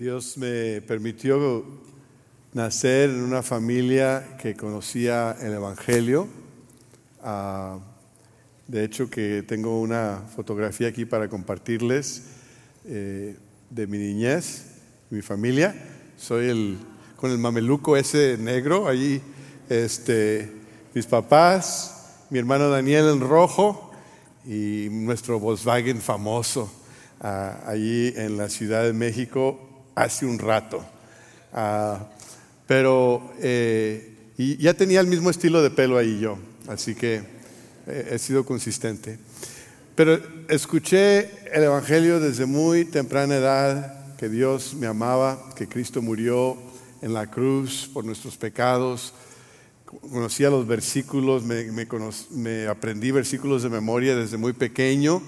Dios me permitió nacer en una familia que conocía el Evangelio. Ah, de hecho, que tengo una fotografía aquí para compartirles eh, de mi niñez, mi familia. Soy el con el mameluco ese negro allí, este, mis papás, mi hermano Daniel en rojo y nuestro Volkswagen famoso ah, allí en la Ciudad de México hace un rato. Ah, pero eh, y ya tenía el mismo estilo de pelo ahí yo, así que eh, he sido consistente. Pero escuché el Evangelio desde muy temprana edad, que Dios me amaba, que Cristo murió en la cruz por nuestros pecados. Conocía los versículos, me, me aprendí versículos de memoria desde muy pequeño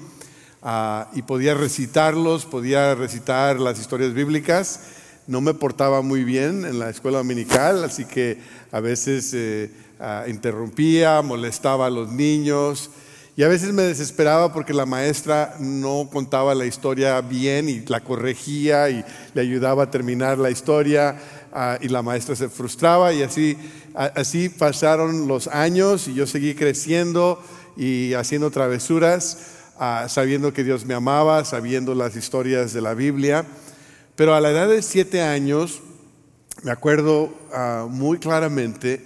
Ah, y podía recitarlos, podía recitar las historias bíblicas. No me portaba muy bien en la escuela dominical, así que a veces eh, ah, interrumpía, molestaba a los niños. Y a veces me desesperaba porque la maestra no contaba la historia bien y la corregía y le ayudaba a terminar la historia ah, y la maestra se frustraba. Y así, así pasaron los años y yo seguí creciendo y haciendo travesuras sabiendo que Dios me amaba, sabiendo las historias de la Biblia. Pero a la edad de siete años, me acuerdo ah, muy claramente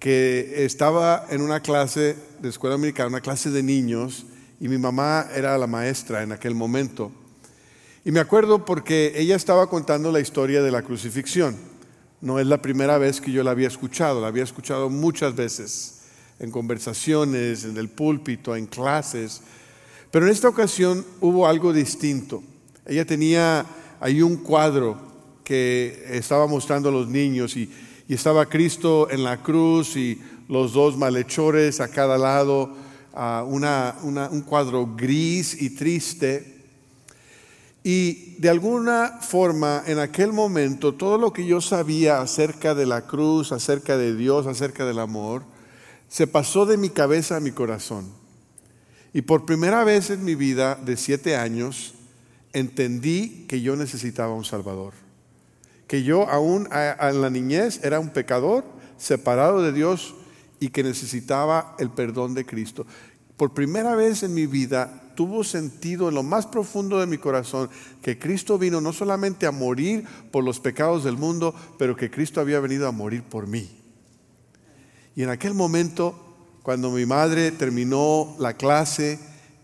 que estaba en una clase de escuela americana, una clase de niños, y mi mamá era la maestra en aquel momento. Y me acuerdo porque ella estaba contando la historia de la crucifixión. No es la primera vez que yo la había escuchado, la había escuchado muchas veces en conversaciones, en el púlpito, en clases, pero en esta ocasión hubo algo distinto. Ella tenía ahí un cuadro que estaba mostrando a los niños y, estaba Cristo en la cruz y los dos malhechores a cada lado, un cuadro gris y triste. Y de alguna forma, en aquel momento, todo lo que yo sabía acerca de la cruz, acerca de Dios, acerca del amor, se pasó de mi cabeza a mi corazón. Y por primera vez en mi vida de siete años entendí que yo necesitaba un Salvador. Que yo aún en la niñez era un pecador separado de Dios y que necesitaba el perdón de Cristo. Por primera vez en mi vida tuvo sentido en lo más profundo de mi corazón que Cristo vino no solamente a morir por los pecados del mundo, pero que Cristo había venido a morir por mí. Y en aquel momento cuando mi madre terminó la clase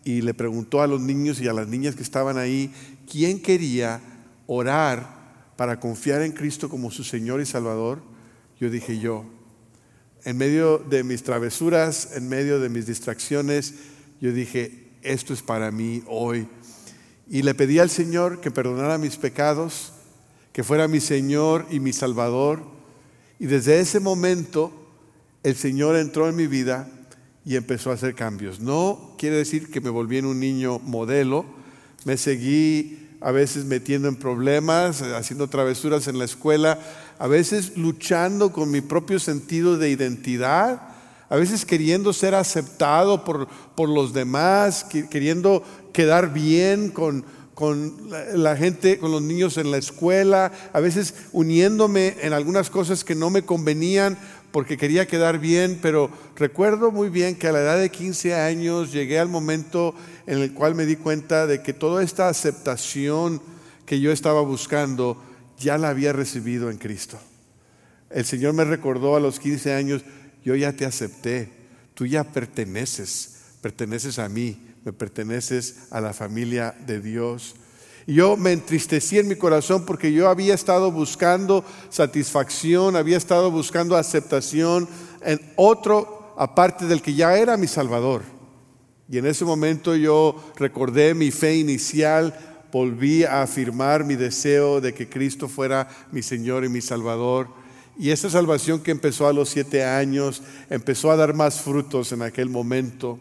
y le preguntó a los niños y a las niñas que estaban ahí, ¿quién quería orar para confiar en Cristo como su Señor y Salvador? Yo dije yo. En medio de mis travesuras, en medio de mis distracciones, yo dije, esto es para mí hoy. Y le pedí al Señor que perdonara mis pecados, que fuera mi Señor y mi Salvador. Y desde ese momento el Señor entró en mi vida y empezó a hacer cambios. No quiere decir que me volví en un niño modelo, me seguí a veces metiendo en problemas, haciendo travesuras en la escuela, a veces luchando con mi propio sentido de identidad, a veces queriendo ser aceptado por, por los demás, queriendo quedar bien con, con la gente, con los niños en la escuela, a veces uniéndome en algunas cosas que no me convenían porque quería quedar bien, pero recuerdo muy bien que a la edad de 15 años llegué al momento en el cual me di cuenta de que toda esta aceptación que yo estaba buscando ya la había recibido en Cristo. El Señor me recordó a los 15 años, yo ya te acepté, tú ya perteneces, perteneces a mí, me perteneces a la familia de Dios. Yo me entristecí en mi corazón porque yo había estado buscando satisfacción, había estado buscando aceptación en otro aparte del que ya era mi Salvador. Y en ese momento yo recordé mi fe inicial, volví a afirmar mi deseo de que Cristo fuera mi Señor y mi Salvador. Y esa salvación que empezó a los siete años empezó a dar más frutos en aquel momento.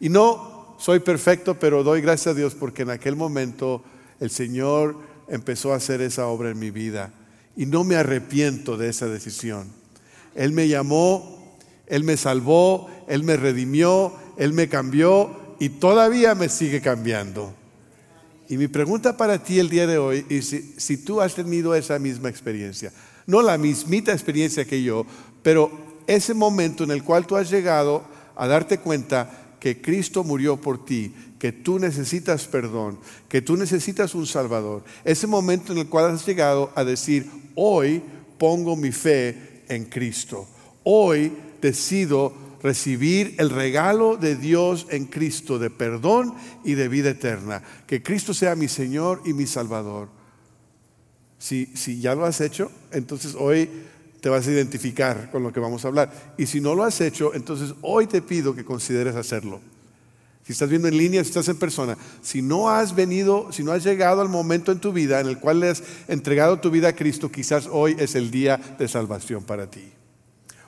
Y no soy perfecto, pero doy gracias a Dios porque en aquel momento el Señor empezó a hacer esa obra en mi vida y no me arrepiento de esa decisión. Él me llamó, Él me salvó, Él me redimió, Él me cambió y todavía me sigue cambiando. Y mi pregunta para ti el día de hoy es si, tú has tenido esa misma experiencia. No la mismita experiencia que yo, pero ese momento en el cual tú has llegado a darte cuenta que Cristo murió por ti, que tú necesitas perdón, que tú necesitas un Salvador. Ese momento en el cual has llegado a decir, hoy pongo mi fe en Cristo. Hoy decido recibir el regalo de Dios en Cristo de perdón y de vida eterna. Que Cristo sea mi Señor y mi Salvador. Si, si ya lo has hecho, entonces hoy te vas a identificar con lo que vamos a hablar. Y si no lo has hecho, entonces hoy te pido que consideres hacerlo. Si estás viendo en línea, si estás en persona, si no has venido, si no has llegado al momento en tu vida en el cual le has entregado tu vida a Cristo, quizás hoy es el día de salvación para ti.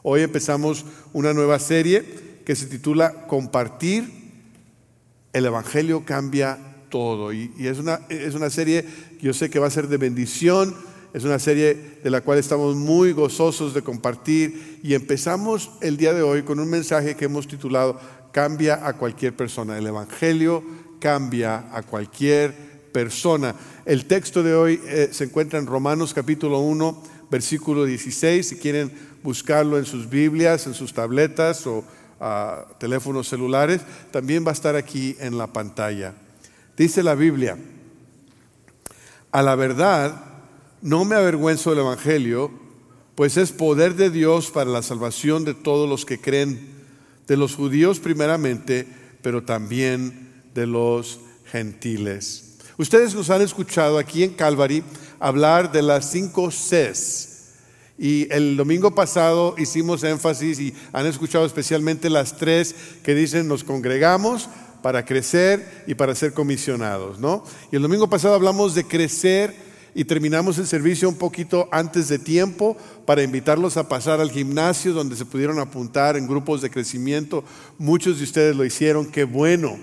Hoy empezamos una nueva serie que se titula Compartir. El Evangelio cambia todo. Y, es, una, es una serie que yo sé que va a ser de bendición es una serie de la cual estamos muy gozosos de compartir y empezamos el día de hoy con un mensaje que hemos titulado Cambia a cualquier persona. El Evangelio cambia a cualquier persona. El texto de hoy eh, se encuentra en Romanos capítulo 1, versículo 16. Si quieren buscarlo en sus Biblias, en sus tabletas o ah, teléfonos celulares, también va a estar aquí en la pantalla. Dice la Biblia, a la verdad, no me avergüenzo del Evangelio, pues es poder de Dios para la salvación de todos los que creen, de los judíos primeramente, pero también de los gentiles. Ustedes nos han escuchado aquí en Calvary hablar de las cinco Cs. Y el domingo pasado hicimos énfasis y han escuchado especialmente las tres que dicen nos congregamos para crecer y para ser comisionados, ¿no? Y el domingo pasado hablamos de crecer y terminamos el servicio un poquito antes de tiempo para invitarlos a pasar al gimnasio donde se pudieron apuntar en grupos de crecimiento. Muchos de ustedes lo hicieron, qué bueno.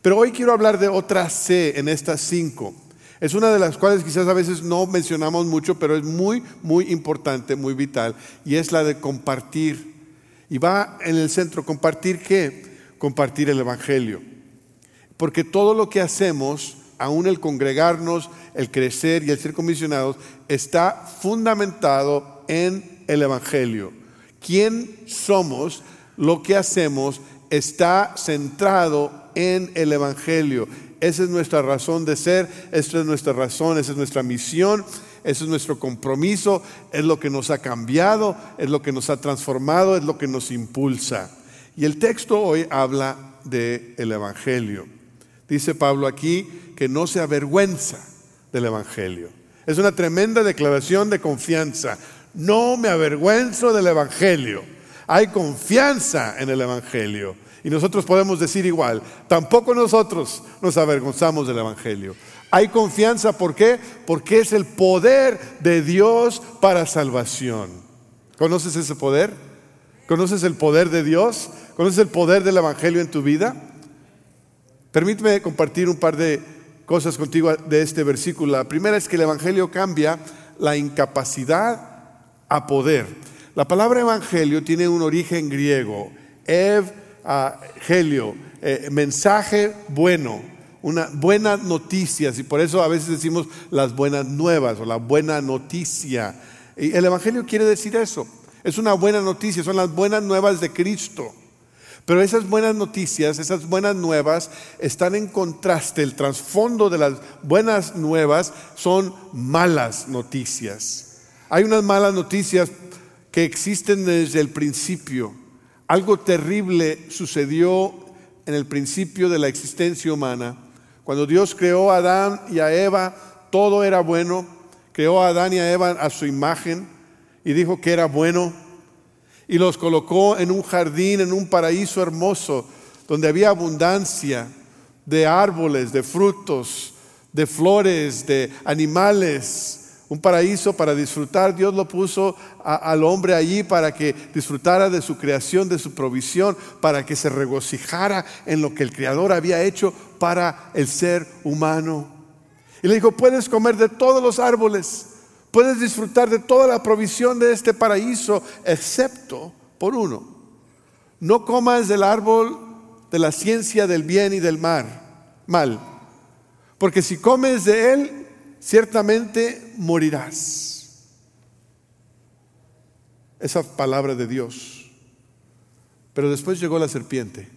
Pero hoy quiero hablar de otra C en estas cinco. Es una de las cuales quizás a veces no mencionamos mucho, pero es muy, muy importante, muy vital, y es la de compartir. Y va en el centro, ¿compartir qué? Compartir el Evangelio. Porque todo lo que hacemos aún el congregarnos, el crecer y el ser comisionados, está fundamentado en el Evangelio. ¿Quién somos? Lo que hacemos está centrado en el Evangelio. Esa es nuestra razón de ser, esa es nuestra razón, esa es nuestra misión, ese es nuestro compromiso, es lo que nos ha cambiado, es lo que nos ha transformado, es lo que nos impulsa. Y el texto hoy habla del el Evangelio. Dice Pablo aquí que no se avergüenza del Evangelio. Es una tremenda declaración de confianza. No me avergüenzo del Evangelio. Hay confianza en el Evangelio. Y nosotros podemos decir igual, tampoco nosotros nos avergonzamos del Evangelio. Hay confianza, ¿por qué? Porque es el poder de Dios para salvación. ¿Conoces ese poder? ¿Conoces el poder de Dios? ¿Conoces el poder del Evangelio en tu vida? Permíteme compartir un par de cosas contigo de este versículo. La primera es que el Evangelio cambia la incapacidad a poder. La palabra Evangelio tiene un origen griego, evangelio, eh, mensaje bueno, una buena noticia, y por eso a veces decimos las buenas nuevas o la buena noticia. Y el Evangelio quiere decir eso, es una buena noticia, son las buenas nuevas de Cristo. Pero esas buenas noticias, esas buenas nuevas están en contraste. El trasfondo de las buenas nuevas son malas noticias. Hay unas malas noticias que existen desde el principio. Algo terrible sucedió en el principio de la existencia humana. Cuando Dios creó a Adán y a Eva, todo era bueno. Creó a Adán y a Eva a su imagen y dijo que era bueno y los colocó en un jardín, en un paraíso hermoso, donde había abundancia de árboles, de frutos, de flores, de animales, un paraíso para disfrutar. Dios lo puso al hombre allí para que disfrutara de su creación, de su provisión, para que se regocijara en lo que el Creador había hecho para el ser humano. Y le dijo, puedes comer de todos los árboles, Puedes disfrutar de toda la provisión de este paraíso, excepto por uno. No comas del árbol de la ciencia del bien y del mal, mal, porque si comes de él, ciertamente morirás. Esa palabra de Dios. Pero después llegó la serpiente.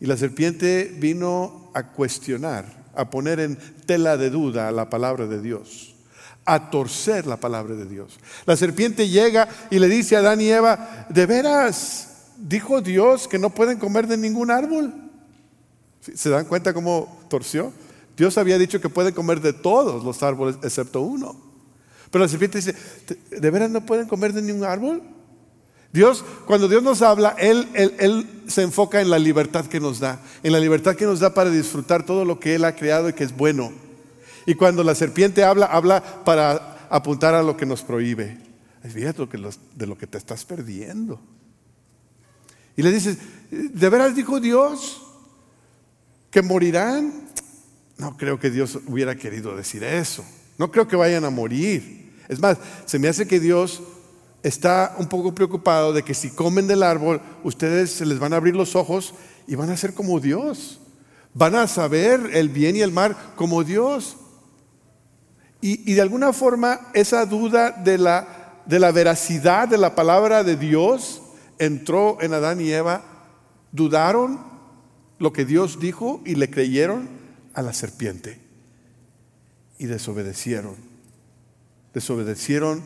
Y la serpiente vino a cuestionar, a poner en tela de duda la palabra de Dios, a torcer la palabra de Dios. La serpiente llega y le dice a Adán y Eva, ¿de veras dijo Dios que no pueden comer de ningún árbol? ¿Se dan cuenta cómo torció? Dios había dicho que pueden comer de todos los árboles excepto uno. Pero la serpiente dice, ¿de veras no pueden comer de ningún árbol? Dios, cuando Dios nos habla, él, él, se enfoca en la libertad que nos da, en la libertad que nos da para disfrutar todo lo que Él ha creado y que es bueno. Y cuando la serpiente habla, habla para apuntar a lo que nos prohíbe. Fíjate de lo que te estás perdiendo. Y le dices, ¿de veras dijo Dios que morirán? No creo que Dios hubiera querido decir eso. No creo que vayan a morir. Es más, se me hace que Dios está un poco preocupado de que si comen del árbol, ustedes se les van a abrir los ojos y van a ser como Dios. Van a saber el bien y el mal como Dios. Y, de alguna forma esa duda de la, de la veracidad de la palabra de Dios entró en Adán y Eva. Dudaron lo que Dios dijo y le creyeron a la serpiente. Y desobedecieron. Desobedecieron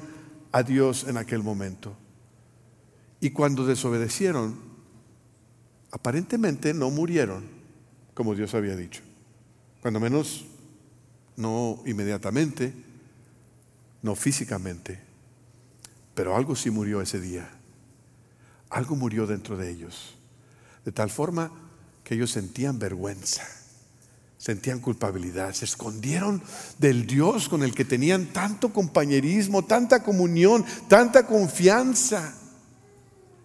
a Dios en aquel momento. Y cuando desobedecieron, aparentemente no murieron como Dios había dicho. Cuando menos no inmediatamente, no físicamente, pero algo sí murió ese día. Algo murió dentro de ellos. De tal forma que ellos sentían vergüenza sentían culpabilidad, se escondieron del Dios con el que tenían tanto compañerismo, tanta comunión, tanta confianza.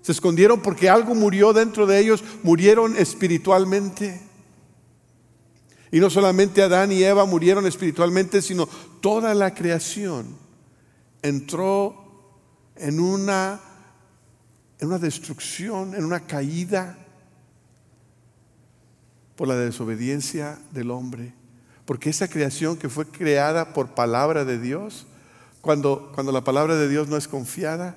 Se escondieron porque algo murió dentro de ellos, murieron espiritualmente. Y no solamente Adán y Eva murieron espiritualmente, sino toda la creación entró en una, en una destrucción, en una caída por la desobediencia del hombre. Porque esa creación que fue creada por palabra de Dios, cuando, cuando la palabra de Dios no es confiada,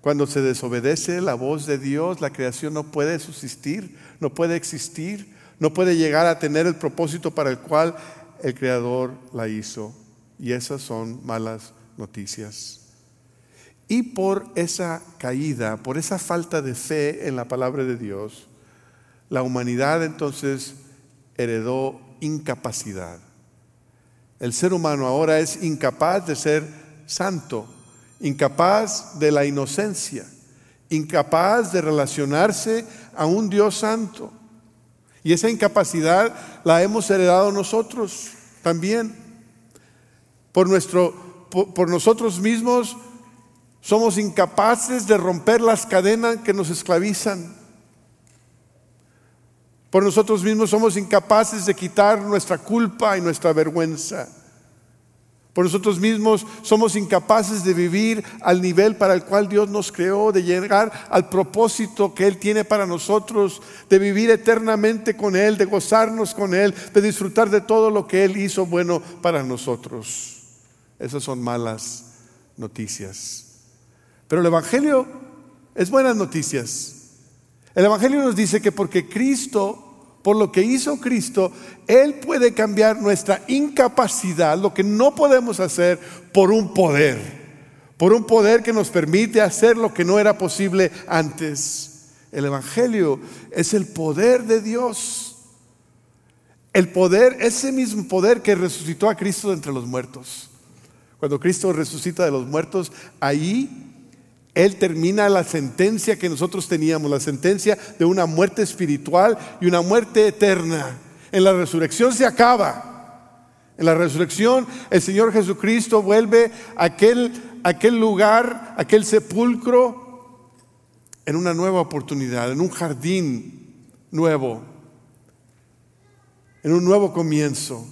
cuando se desobedece la voz de Dios, la creación no puede subsistir, no puede existir, no puede llegar a tener el propósito para el cual el Creador la hizo. Y esas son malas noticias. Y por esa caída, por esa falta de fe en la palabra de Dios, la humanidad entonces heredó incapacidad. El ser humano ahora es incapaz de ser santo, incapaz de la inocencia, incapaz de relacionarse a un Dios santo. Y esa incapacidad la hemos heredado nosotros también. Por, nuestro, por, nosotros mismos somos incapaces de romper las cadenas que nos esclavizan. Por nosotros mismos somos incapaces de quitar nuestra culpa y nuestra vergüenza. Por nosotros mismos somos incapaces de vivir al nivel para el cual Dios nos creó, de llegar al propósito que Él tiene para nosotros, de vivir eternamente con Él, de gozarnos con Él, de disfrutar de todo lo que Él hizo bueno para nosotros. Esas son malas noticias. Pero el Evangelio es buenas noticias. El Evangelio nos dice que porque Cristo por lo que hizo Cristo, Él puede cambiar nuestra incapacidad, lo que no podemos hacer, por un poder, por un poder que nos permite hacer lo que no era posible antes. El Evangelio es el poder de Dios. El poder, ese mismo poder que resucitó a Cristo de entre los muertos. Cuando Cristo resucita de los muertos, ahí él termina la sentencia que nosotros teníamos, la sentencia de una muerte espiritual y una muerte eterna. En la resurrección se acaba. En la resurrección el Señor Jesucristo vuelve a aquel, aquel lugar, aquel sepulcro, en una nueva oportunidad, en un jardín nuevo, en un nuevo comienzo.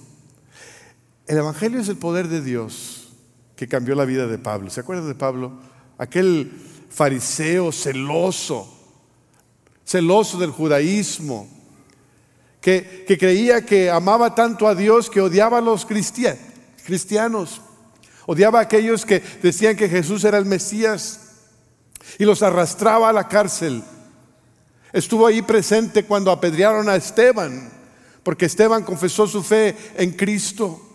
El Evangelio es el poder de Dios que cambió la vida de Pablo. ¿Se acuerdan de Pablo? Aquel fariseo celoso, celoso del judaísmo, que, creía que amaba tanto a Dios que odiaba a los cristianos. Odiaba a aquellos que decían que Jesús era el Mesías y los arrastraba a la cárcel. Estuvo ahí presente cuando apedrearon a Esteban, porque Esteban confesó su fe en Cristo.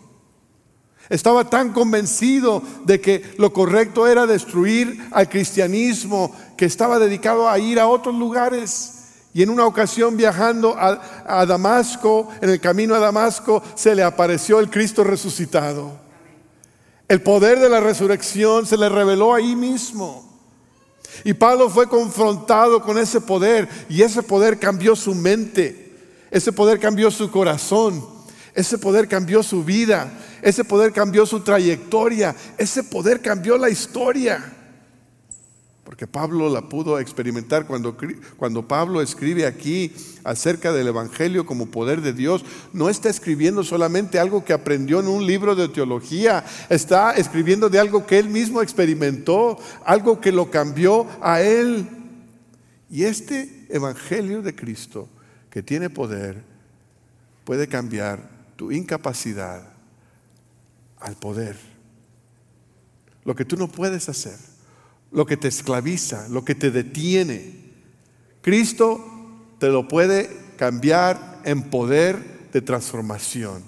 Estaba tan convencido de que lo correcto era destruir al cristianismo que estaba dedicado a ir a otros lugares. Y en una ocasión viajando a, Damasco, en el camino a Damasco, se le apareció el Cristo resucitado. El poder de la resurrección se le reveló ahí mismo. Y Pablo fue confrontado con ese poder y ese poder cambió su mente, ese poder cambió su corazón, ese poder cambió su vida. Ese poder cambió su trayectoria. Ese poder cambió la historia. Porque Pablo la pudo experimentar cuando, cuando Pablo escribe aquí acerca del Evangelio como poder de Dios. No está escribiendo solamente algo que aprendió en un libro de teología. Está escribiendo de algo que él mismo experimentó. Algo que lo cambió a él. Y este Evangelio de Cristo que tiene poder puede cambiar tu incapacidad al poder. Lo que tú no puedes hacer, lo que te esclaviza, lo que te detiene. Cristo te lo puede cambiar en poder de transformación.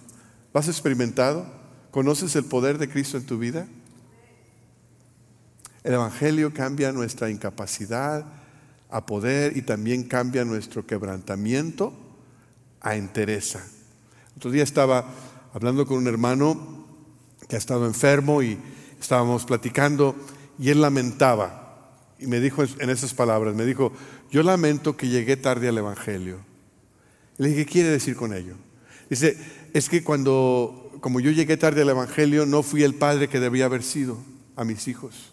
¿Lo has experimentado? ¿Conoces el poder de Cristo en tu vida? El Evangelio cambia nuestra incapacidad a poder y también cambia nuestro quebrantamiento a entereza. Otro día estaba hablando con un hermano que ha estado enfermo y estábamos platicando y él lamentaba y me dijo en esas palabras, me dijo, yo lamento que llegué tarde al Evangelio. le dije, ¿qué quiere decir con ello? Dice, es que cuando, como yo llegué tarde al Evangelio, no fui el padre que debía haber sido a mis hijos.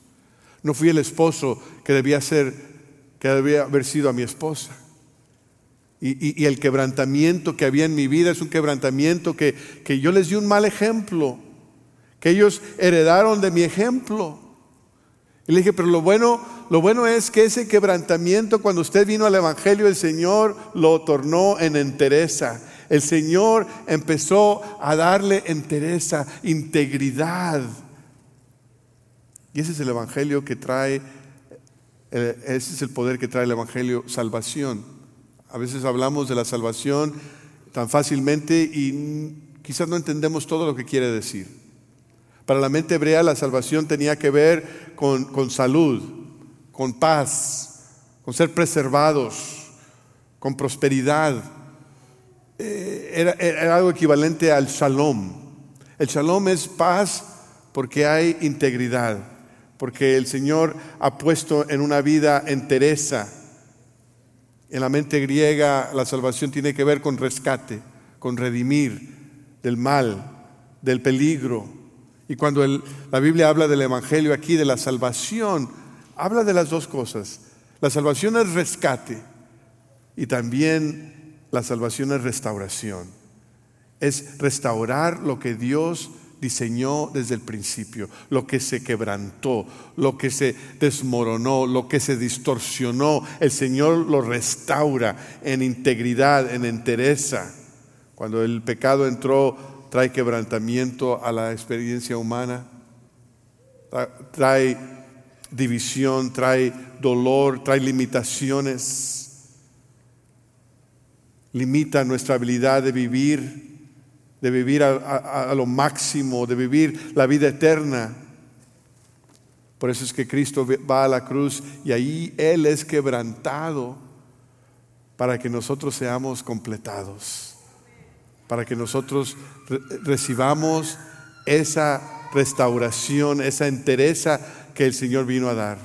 No fui el esposo que debía ser, que debía haber sido a mi esposa. Y, el quebrantamiento que había en mi vida es un quebrantamiento que, que yo les di un mal ejemplo que ellos heredaron de mi ejemplo. Y le dije, pero lo bueno, lo bueno es que ese quebrantamiento, cuando usted vino al Evangelio, el Señor lo tornó en entereza. El Señor empezó a darle entereza, integridad. Y ese es el Evangelio que trae, eh, ese es el poder que trae el Evangelio, salvación. A veces hablamos de la salvación tan fácilmente y quizás no entendemos todo lo que quiere decir. Para la mente hebrea la salvación tenía que ver con, salud, con paz, con ser preservados, con prosperidad. Eh, era, era algo equivalente al shalom. El shalom es paz porque hay integridad, porque el Señor ha puesto en una vida entereza. En la mente griega la salvación tiene que ver con rescate, con redimir del mal, del peligro, y cuando la Biblia habla del Evangelio aquí, de la salvación, habla de las dos cosas. La salvación es rescate y también la salvación es restauración. Es restaurar lo que Dios diseñó desde el principio, lo que se quebrantó, lo que se desmoronó, lo que se distorsionó. El Señor lo restaura en integridad, en entereza. Cuando el pecado entró trae quebrantamiento a la experiencia humana, trae división, trae dolor, trae limitaciones, limita nuestra habilidad de vivir, de vivir a, lo máximo, de vivir la vida eterna. Por eso es que Cristo va a la cruz y ahí Él es quebrantado para que nosotros seamos completados para que nosotros recibamos esa restauración, esa entereza que el Señor vino a dar.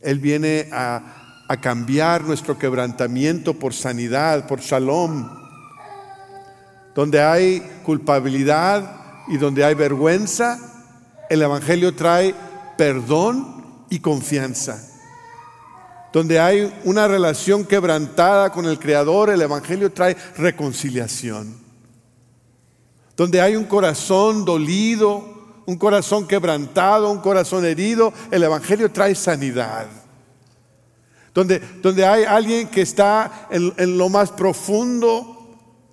Él viene a, cambiar nuestro quebrantamiento por sanidad, por shalom. Donde hay culpabilidad y donde hay vergüenza, el Evangelio trae perdón y confianza donde hay una relación quebrantada con el Creador, el Evangelio trae reconciliación. Donde hay un corazón dolido, un corazón quebrantado, un corazón herido, el Evangelio trae sanidad. donde, donde hay alguien que está en, en lo más profundo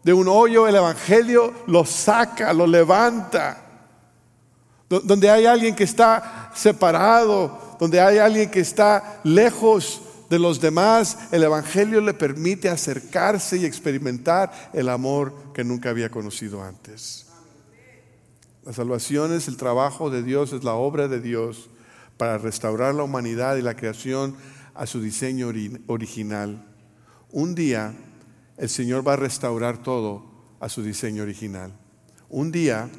de un hoyo, el Evangelio lo saca, lo levanta. Donde hay alguien que está separado, donde hay alguien que está lejos de los demás, el Evangelio le permite acercarse y experimentar el amor que nunca había conocido antes. La salvación es el trabajo de Dios, es la obra de Dios para restaurar la humanidad y la creación a su diseño original. Un día el Señor va a restaurar todo a su diseño original. Un día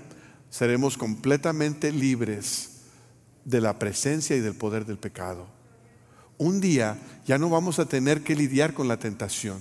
seremos completamente libres de la presencia y del poder del pecado un día ya no vamos a tener que lidiar con la tentación.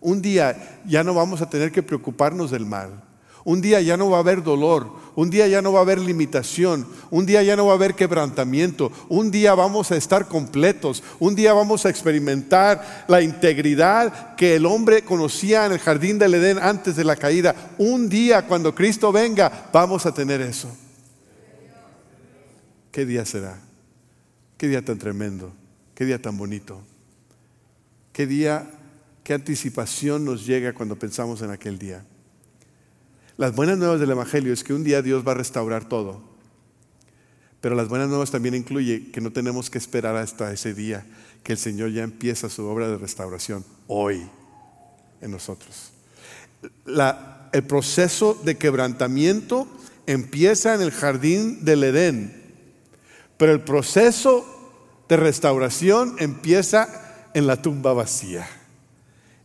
Un día ya no vamos a tener que preocuparnos del mal. Un día ya no va a haber dolor, un día ya no va a haber limitación, un día ya no va a haber quebrantamiento, un día vamos a estar completos, un día vamos a experimentar la integridad que el hombre conocía en el jardín del Edén antes de la caída. Un día cuando Cristo venga vamos a tener eso. ¿Qué día será? ¿Qué día tan tremendo? Qué día tan bonito. Qué día, qué anticipación nos llega cuando pensamos en aquel día. Las buenas nuevas del Evangelio es que un día Dios va a restaurar todo. Pero las buenas nuevas también incluye que no tenemos que esperar hasta ese día, que el Señor ya empieza su obra de restauración hoy en nosotros. el proceso de quebrantamiento empieza en el jardín del Edén, pero el proceso de restauración empieza en la tumba vacía.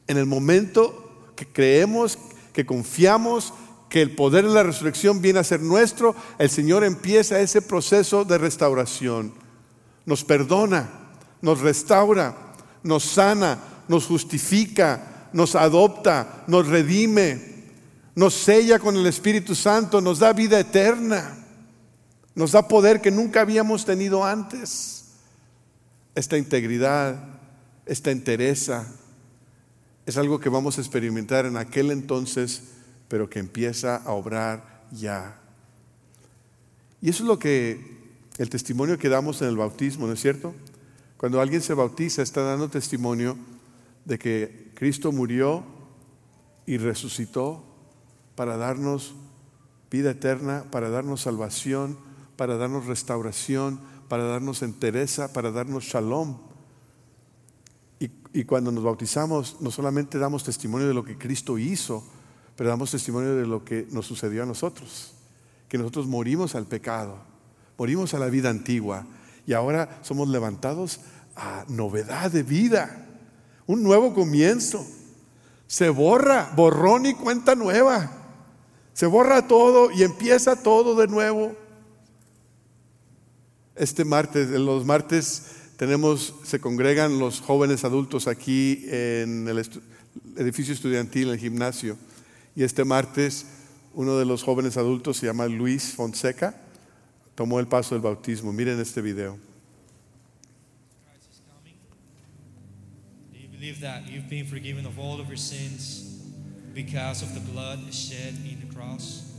En el momento que creemos, que confiamos que el poder de la resurrección viene a ser nuestro, el Señor empieza ese proceso de restauración. Nos perdona, nos restaura, nos sana, nos justifica, nos adopta, nos redime, nos sella con el Espíritu Santo, nos da vida eterna, nos da poder que nunca habíamos tenido antes esta integridad, esta entereza, es algo que vamos a experimentar en aquel entonces, pero que empieza a obrar ya. Y eso es lo que el testimonio que damos en el bautismo, ¿no es cierto? Cuando alguien se bautiza está dando testimonio de que Cristo murió y resucitó para darnos vida eterna, para darnos salvación, para darnos restauración, para darnos entereza, para darnos shalom. Y, cuando nos bautizamos, no solamente damos testimonio de lo que Cristo hizo, pero damos testimonio de lo que nos sucedió a nosotros. Que nosotros morimos al pecado, morimos a la vida antigua y ahora somos levantados a novedad de vida, un nuevo comienzo. Se borra, borrón y cuenta nueva. Se borra todo y empieza todo de nuevo. Este martes, los martes tenemos, se congregan los jóvenes adultos aquí en el edificio estudiantil, en el gimnasio. Y este martes uno de los jóvenes adultos se llama Luis Fonseca, tomó el paso del bautismo. Miren este video. believe that you've been forgiven of all of your sins because of the blood shed in the cross?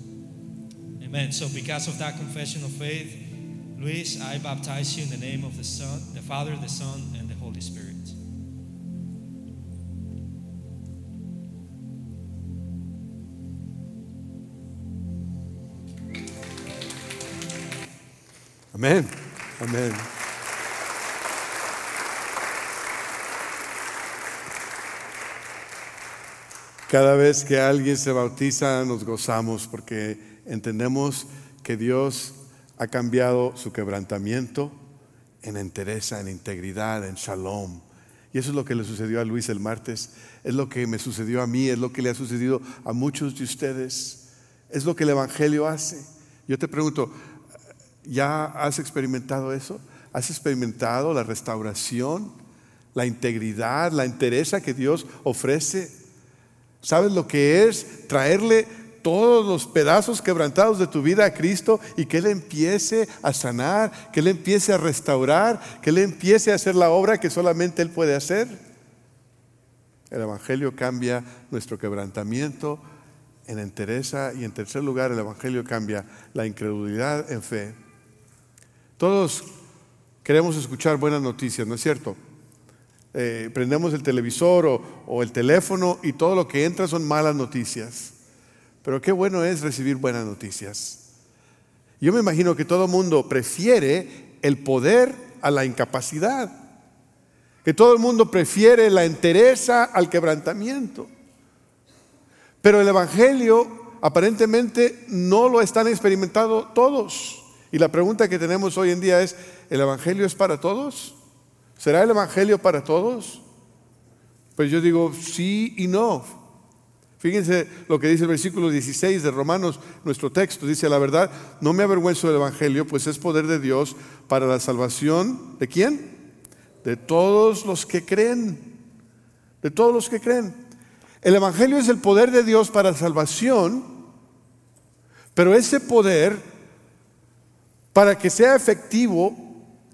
Amen. So, because of that confession of faith, Luis, I baptize you in the name of the Son, the Father, the Son, and the Holy Spirit. Amén. Amén. Cada vez que alguien se bautiza nos gozamos porque entendemos que Dios ha cambiado su quebrantamiento en entereza, en integridad, en shalom. Y eso es lo que le sucedió a Luis el martes, es lo que me sucedió a mí, es lo que le ha sucedido a muchos de ustedes, es lo que el Evangelio hace. Yo te pregunto, ¿ya has experimentado eso? ¿Has experimentado la restauración, la integridad, la entereza que Dios ofrece? ¿Sabes lo que es traerle todos los pedazos quebrantados de tu vida a Cristo y que Él empiece a sanar, que Él empiece a restaurar, que Él empiece a hacer la obra que solamente Él puede hacer. El Evangelio cambia nuestro quebrantamiento en entereza y en tercer lugar el Evangelio cambia la incredulidad en fe. Todos queremos escuchar buenas noticias, ¿no es cierto? eh, prendemos el televisor o, o el teléfono y todo lo que entra son malas noticias. Pero qué bueno es recibir buenas noticias. Yo me imagino que todo el mundo prefiere el poder a la incapacidad. Que todo el mundo prefiere la entereza al quebrantamiento. Pero el Evangelio aparentemente no lo están experimentando todos. Y la pregunta que tenemos hoy en día es, ¿el Evangelio es para todos? ¿Será el Evangelio para todos? Pues yo digo sí y no. Fíjense lo que dice el versículo 16 de Romanos, nuestro texto. Dice, la verdad, no me avergüenzo del Evangelio, pues es poder de Dios para la salvación. ¿De quién? De todos los que creen. De todos los que creen. El Evangelio es el poder de Dios para salvación, pero ese poder para que sea efectivo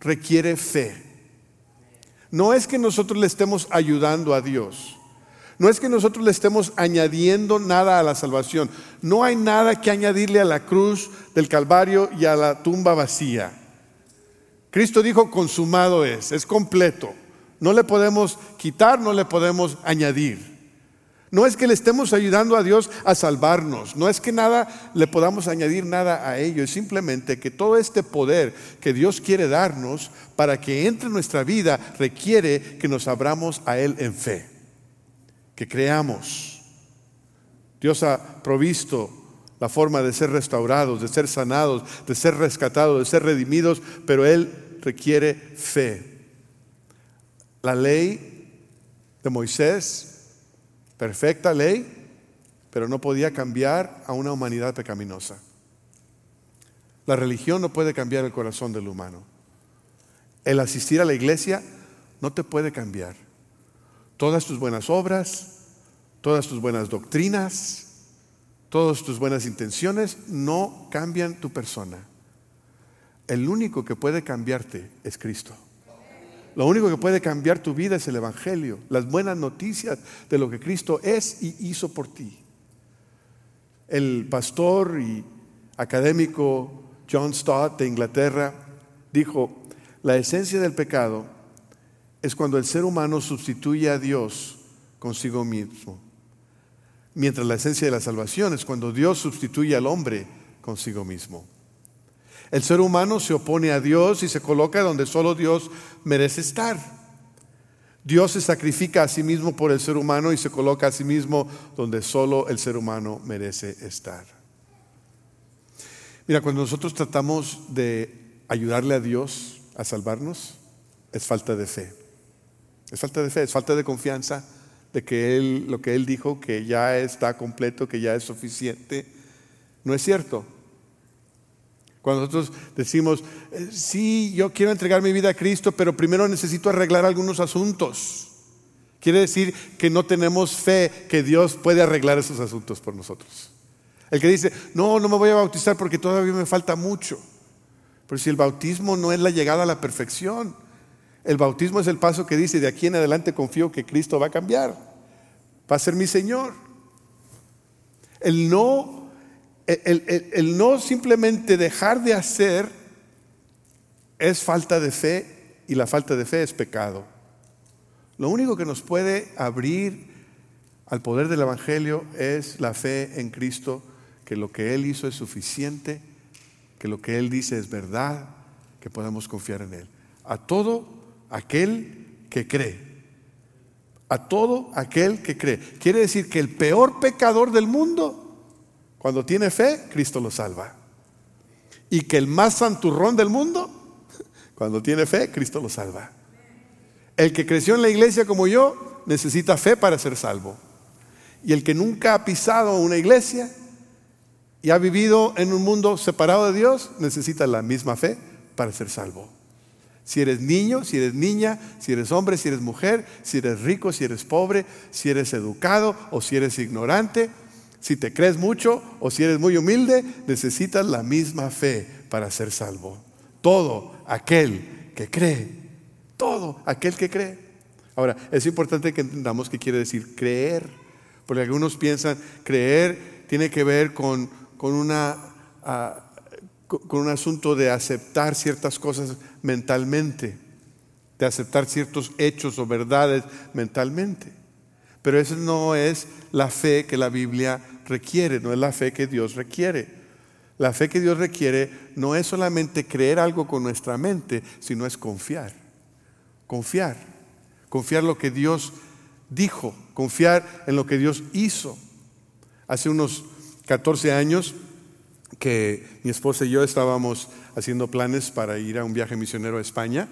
requiere fe. No es que nosotros le estemos ayudando a Dios. No es que nosotros le estemos añadiendo nada a la salvación. No hay nada que añadirle a la cruz del Calvario y a la tumba vacía. Cristo dijo, consumado es, es completo. No le podemos quitar, no le podemos añadir. No es que le estemos ayudando a Dios a salvarnos, no es que nada le podamos añadir nada a ello, es simplemente que todo este poder que Dios quiere darnos para que entre en nuestra vida requiere que nos abramos a Él en fe, que creamos. Dios ha provisto la forma de ser restaurados, de ser sanados, de ser rescatados, de ser redimidos, pero Él requiere fe. La ley de Moisés perfecta ley, pero no podía cambiar a una humanidad pecaminosa. La religión no puede cambiar el corazón del humano. El asistir a la iglesia no te puede cambiar. Todas tus buenas obras, todas tus buenas doctrinas, todas tus buenas intenciones no cambian tu persona. El único que puede cambiarte es Cristo. Lo único que puede cambiar tu vida es el Evangelio, las buenas noticias de lo que Cristo es y hizo por ti. El pastor y académico John Stott de Inglaterra dijo, la esencia del pecado es cuando el ser humano sustituye a Dios consigo mismo, mientras la esencia de la salvación es cuando Dios sustituye al hombre consigo mismo. El ser humano se opone a Dios y se coloca donde solo Dios merece estar. Dios se sacrifica a sí mismo por el ser humano y se coloca a sí mismo donde solo el ser humano merece estar. Mira, cuando nosotros tratamos de ayudarle a Dios a salvarnos, es falta de fe. Es falta de fe, es falta de confianza de que Él, lo que Él dijo, que ya está completo, que ya es suficiente, no es cierto. Cuando nosotros decimos, eh, sí, yo quiero entregar mi vida a Cristo, pero primero necesito arreglar algunos asuntos. Quiere decir que no tenemos fe que Dios puede arreglar esos asuntos por nosotros. El que dice, no, no me voy a bautizar porque todavía me falta mucho. Pero si el bautismo no es la llegada a la perfección, el bautismo es el paso que dice, de aquí en adelante confío que Cristo va a cambiar, va a ser mi Señor. El no el, no simplemente dejar de hacer es falta de fe y la falta de fe es pecado. Lo único que nos puede abrir al poder del Evangelio es la fe en Cristo, que lo que Él hizo es suficiente, que lo que Él dice es verdad, que podamos confiar en Él. A todo aquel que cree. A todo aquel que cree. Quiere decir que el peor pecador del mundo cuando tiene fe, Cristo lo salva. Y que el más santurrón del mundo, cuando tiene fe, Cristo lo salva. El que creció en la iglesia como yo, necesita fe para ser salvo. Y el que nunca ha pisado una iglesia y ha vivido en un mundo separado de Dios, necesita la misma fe para ser salvo. Si eres niño, si eres niña, si eres hombre, si eres mujer, si eres rico, si eres pobre, si eres educado o si eres ignorante, si te crees mucho o si eres muy humilde, necesitas la misma fe para ser salvo. Todo aquel que cree, todo aquel que cree. Ahora, es importante que entendamos qué quiere decir creer, porque algunos piensan creer tiene que ver con, con, una, ah, con un asunto de aceptar ciertas cosas mentalmente. de aceptar ciertos hechos o verdades mentalmente. Pero esa no es la fe que la Biblia requiere, no es la fe que Dios requiere. La fe que Dios requiere no es solamente creer algo con nuestra mente, sino es confiar. Confiar. Confiar lo que Dios dijo, confiar en lo que Dios hizo. Hace unos 14 años que mi esposa y yo estábamos haciendo planes para ir a un viaje misionero a España,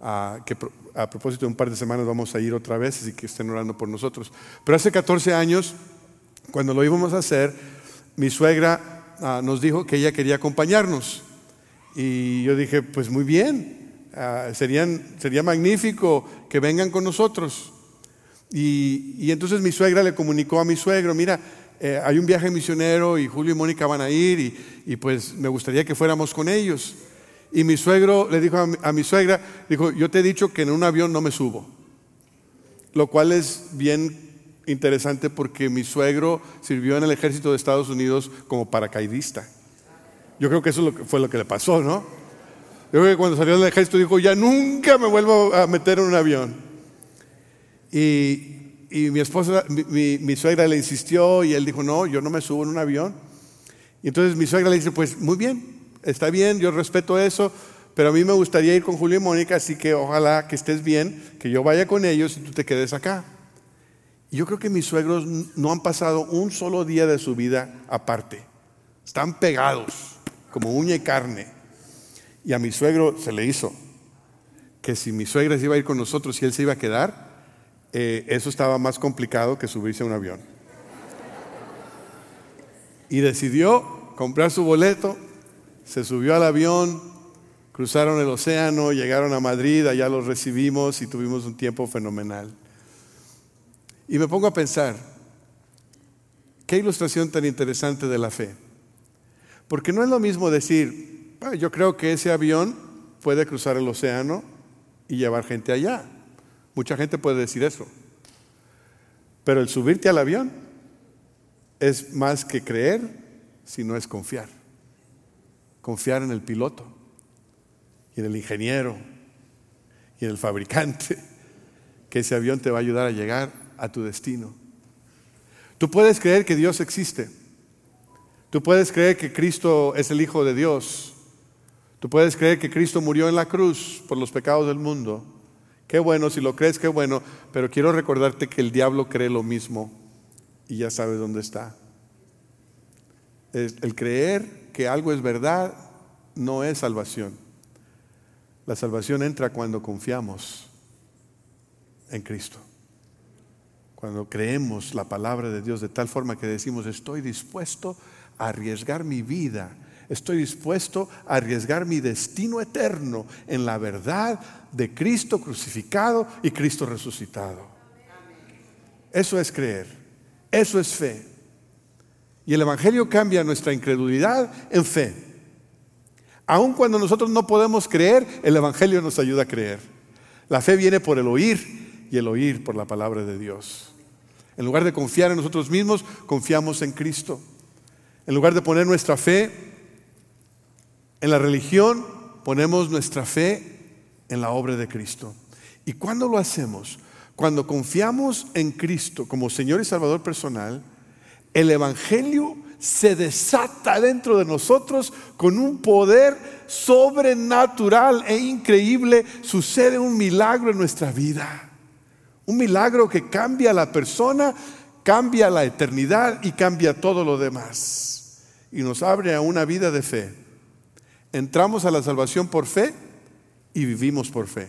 a, que a propósito de un par de semanas vamos a ir otra vez, así que estén orando por nosotros. Pero hace 14 años, cuando lo íbamos a hacer, mi suegra ah, nos dijo que ella quería acompañarnos. Y yo dije, pues muy bien, ah, sería magnífico que vengan con nosotros. Y, entonces mi suegra le comunicó a mi suegro, mira, eh, hay un viaje misionero y Julio y Mónica van a ir y, pues me gustaría que fuéramos con ellos. Y mi suegro le dijo a mi, suegra, dijo, yo te he dicho que en un avión no me subo. Lo cual es bien interesante porque mi suegro sirvió en el ejército de Estados Unidos como paracaidista. Yo creo que eso fue lo que le pasó, ¿no? Yo creo que cuando salió del ejército dijo, ya nunca me vuelvo a meter en un avión. Y, mi esposa, mi, suegra le insistió y él dijo, no, yo no me subo en un avión. Y entonces mi suegra le dice, pues muy bien, está bien, yo respeto eso, pero a mí me gustaría ir con Julio y Mónica, así que ojalá que estés bien, que yo vaya con ellos y tú te quedes acá. Yo creo que mis suegros no han pasado un solo día de su vida aparte. Están pegados, como uña y carne. Y a mi suegro se le hizo que si mi suegra se iba a ir con nosotros y él se iba a quedar, eh, eso estaba más complicado que subirse a un avión. Y decidió comprar su boleto, se subió al avión, cruzaron el océano, llegaron a Madrid, allá los recibimos y tuvimos un tiempo fenomenal. Y me pongo a pensar, qué ilustración tan interesante de la fe. Porque no es lo mismo decir, yo creo que ese avión puede cruzar el océano y llevar gente allá. Mucha gente puede decir eso. Pero el subirte al avión es más que creer, sino es confiar. Confiar en el piloto en el ingeniero y en el fabricante, que ese avión te va a ayudar a llegar a tu destino. Tú puedes creer que Dios existe. Tú puedes creer que Cristo es el Hijo de Dios. Tú puedes creer que Cristo murió en la cruz por los pecados del mundo. Qué bueno, si lo crees, qué bueno, pero quiero recordarte que el diablo cree lo mismo y ya sabes dónde está. El creer que algo es verdad no es salvación. La salvación entra cuando confiamos en Cristo. Cuando creemos la palabra de Dios de tal forma que decimos, estoy dispuesto a arriesgar mi vida estoy dispuesto a arriesgar mi destino eterno en la verdad de Cristo crucificado y Cristo resucitado. Eso es creer, eso es fe. Y el Evangelio cambia nuestra incredulidad en fe. Aun cuando nosotros no podemos creer, el Evangelio nos ayuda a creer. La fe viene por el oír y el oír por la palabra de Dios. En lugar de confiar en nosotros mismos, confiamos en Cristo. En lugar de poner nuestra fe en la religión ponemos nuestra fe en la obra de Cristo. ¿Y cuando lo hacemos? Cuando confiamos en Cristo como Señor y Salvador personal, el Evangelio se desata dentro de nosotros con un poder sobrenatural e increíble. Sucede un milagro en nuestra vida. Un milagro que cambia a la persona, cambia la eternidad y cambia todo lo demás. Y nos abre a una vida de fe Entramos a la salvación por fe y vivimos por fe.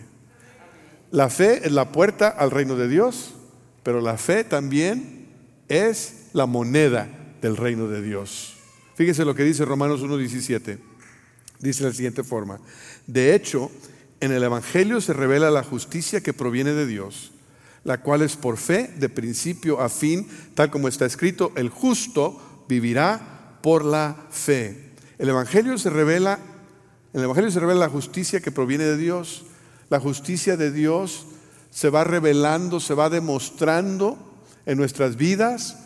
La fe es la puerta al reino de Dios, pero la fe también es la moneda del reino de Dios. Fíjese lo que dice Romanos 1.17. Dice de la siguiente forma. De hecho, en el Evangelio se revela la justicia que proviene de Dios, la cual es por fe, de principio a fin, tal como está escrito, el justo vivirá por la fe. El Evangelio se revela en el Evangelio se revela la justicia que proviene de Dios. La justicia de Dios se va revelando, se va demostrando en nuestras vidas,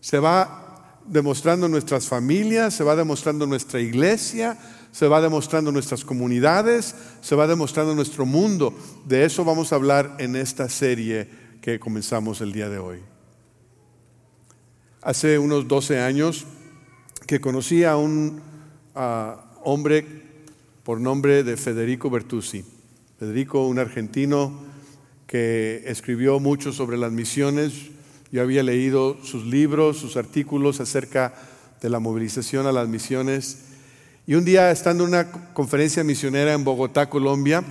se va demostrando nuestras familias, se va demostrando nuestra iglesia, se va demostrando nuestras comunidades, se va demostrando nuestro mundo. De eso vamos a hablar en esta serie que comenzamos el día de hoy. Hace unos 12 años que conocí a un hombre por nombre de Federico Bertuzzi. Federico, un argentino que escribió mucho sobre las misiones. Yo había leído sus libros, sus artículos acerca de la movilización a las misiones. Y un día, estando en una conferencia misionera en Bogotá, Colombia,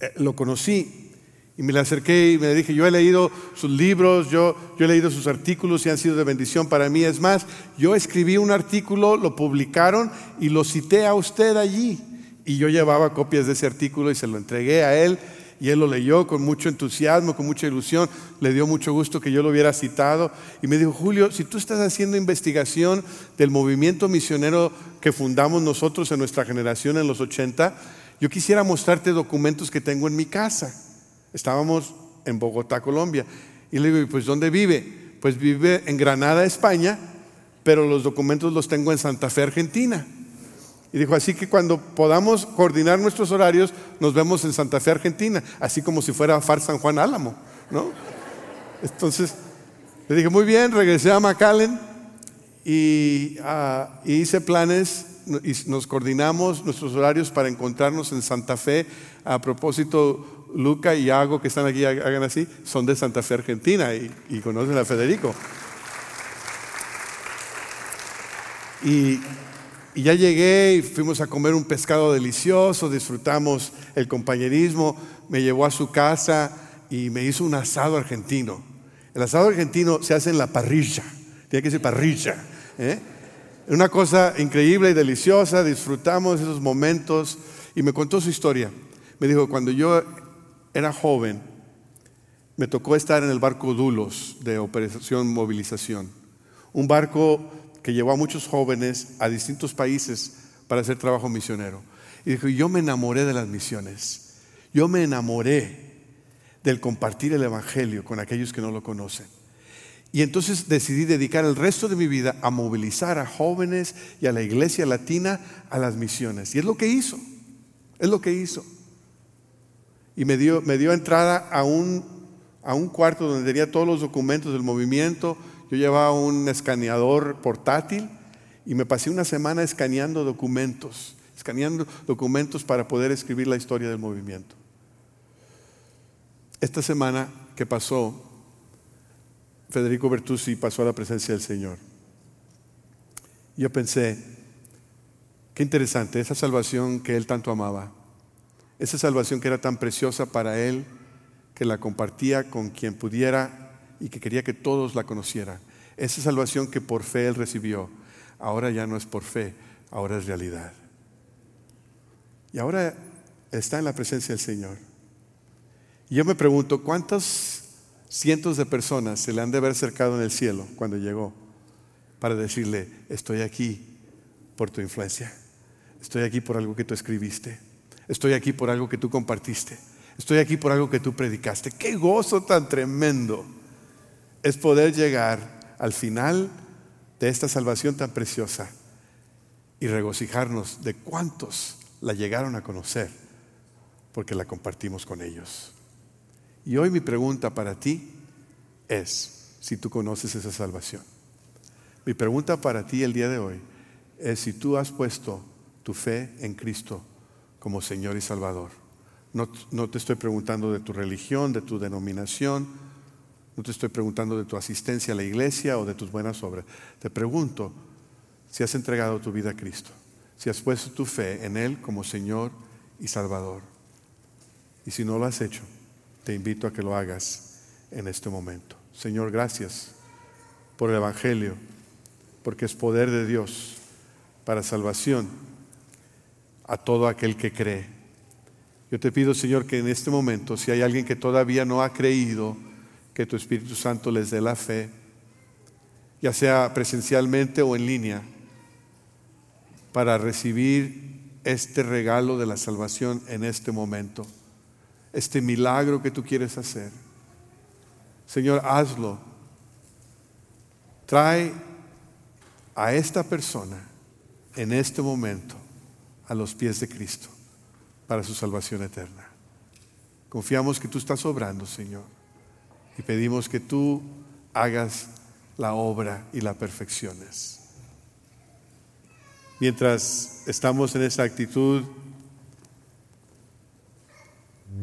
eh, lo conocí y me le acerqué y me dije, yo he leído sus libros, yo, yo he leído sus artículos y han sido de bendición para mí. Es más, yo escribí un artículo, lo publicaron y lo cité a usted allí. Y yo llevaba copias de ese artículo y se lo entregué a él y él lo leyó con mucho entusiasmo, con mucha ilusión, le dio mucho gusto que yo lo hubiera citado y me dijo, Julio, si tú estás haciendo investigación del movimiento misionero que fundamos nosotros en nuestra generación en los 80, yo quisiera mostrarte documentos que tengo en mi casa. Estábamos en Bogotá, Colombia. Y le digo, pues ¿dónde vive? Pues vive en Granada, España, pero los documentos los tengo en Santa Fe, Argentina. Y dijo, así que cuando podamos coordinar nuestros horarios, nos vemos en Santa Fe, Argentina, así como si fuera FAR San Juan Álamo, ¿no? Entonces, le dije, muy bien, regresé a McAllen y, ah, y hice planes y nos coordinamos nuestros horarios para encontrarnos en Santa Fe. A propósito, Luca y Hago, que están aquí, hagan así, son de Santa Fe, Argentina, y, conocen a Federico. Y, y, ya llegué y fuimos a comer un pescado delicioso, disfrutamos el compañerismo, me llevó a su casa y me hizo un asado argentino. El asado argentino se hace en la parrilla, tiene que ser parrilla. ¿eh? Una cosa increíble y deliciosa, disfrutamos esos momentos y me contó su historia. Me dijo, cuando yo era joven, me tocó estar en el barco Dulos de Operación Movilización, un barco que llevó a muchos jóvenes a distintos países para hacer trabajo misionero. Y dijo, yo me enamoré de las misiones, yo me enamoré del compartir el Evangelio con aquellos que no lo conocen. Y entonces decidí dedicar el resto de mi vida a movilizar a jóvenes y a la iglesia latina a las misiones. Y es lo que hizo, es lo que hizo y me dio, me dio entrada a un, a un cuarto donde tenía todos los documentos del movimiento. Yo llevaba un escaneador portátil y me pasé una semana escaneando documentos, escaneando documentos para poder escribir la historia del movimiento. Esta semana que pasó, Federico Bertuzzi pasó a la presencia del Señor. Yo pensé, qué interesante, esa salvación que él tanto amaba esa salvación que era tan preciosa para él, que la compartía con quien pudiera y que quería que todos la conocieran. Esa salvación que por fe él recibió, ahora ya no es por fe, ahora es realidad. Y ahora está en la presencia del Señor. Y yo me pregunto, ¿cuántos cientos de personas se le han de haber acercado en el cielo cuando llegó para decirle, estoy aquí por tu influencia, estoy aquí por algo que tú escribiste? Estoy aquí por algo que tú compartiste. Estoy aquí por algo que tú predicaste. Qué gozo tan tremendo es poder llegar al final de esta salvación tan preciosa y regocijarnos de cuántos la llegaron a conocer porque la compartimos con ellos. Y hoy mi pregunta para ti es si tú conoces esa salvación. Mi pregunta para ti el día de hoy es si tú has puesto tu fe en Cristo como Señor y Salvador. No, te estoy preguntando de tu religión, de tu denominación, no te estoy preguntando de tu asistencia a la iglesia o de tus buenas obras. Te pregunto si has entregado tu vida a Cristo, si has puesto tu fe en Él como Señor y Salvador. Y si no lo has hecho, te invito a que lo hagas en este momento. Señor, gracias por el Evangelio, porque es poder de Dios para salvación a todo aquel que cree. Yo te pido, Señor, que en este momento, si hay alguien que todavía no ha creído, que tu Espíritu Santo les dé la fe, ya sea presencialmente o en línea, para recibir este regalo de la salvación en este momento, este milagro que tú quieres hacer. Señor, hazlo. Trae a esta persona en este momento a los pies de Cristo para su salvación eterna. Confiamos que tú estás obrando, Señor, y pedimos que tú hagas la obra y la perfecciones. Mientras estamos en esa actitud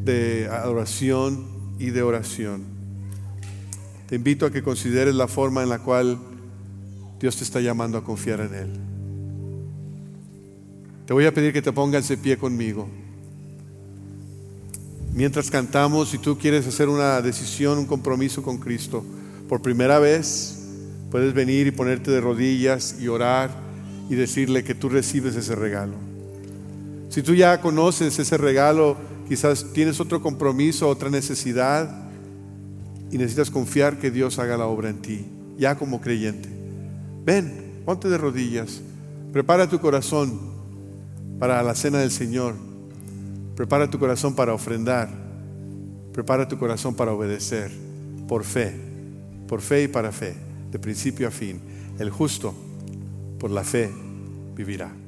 de adoración y de oración, te invito a que consideres la forma en la cual Dios te está llamando a confiar en Él. Te voy a pedir que te pongas de pie conmigo. Mientras cantamos, si tú quieres hacer una decisión, un compromiso con Cristo, por primera vez, puedes venir y ponerte de rodillas y orar y decirle que tú recibes ese regalo. Si tú ya conoces ese regalo, quizás tienes otro compromiso, otra necesidad y necesitas confiar que Dios haga la obra en ti, ya como creyente. Ven, ponte de rodillas, prepara tu corazón para la cena del Señor, prepara tu corazón para ofrendar, prepara tu corazón para obedecer, por fe, por fe y para fe de principio a fin. El justo por la fe vivirá.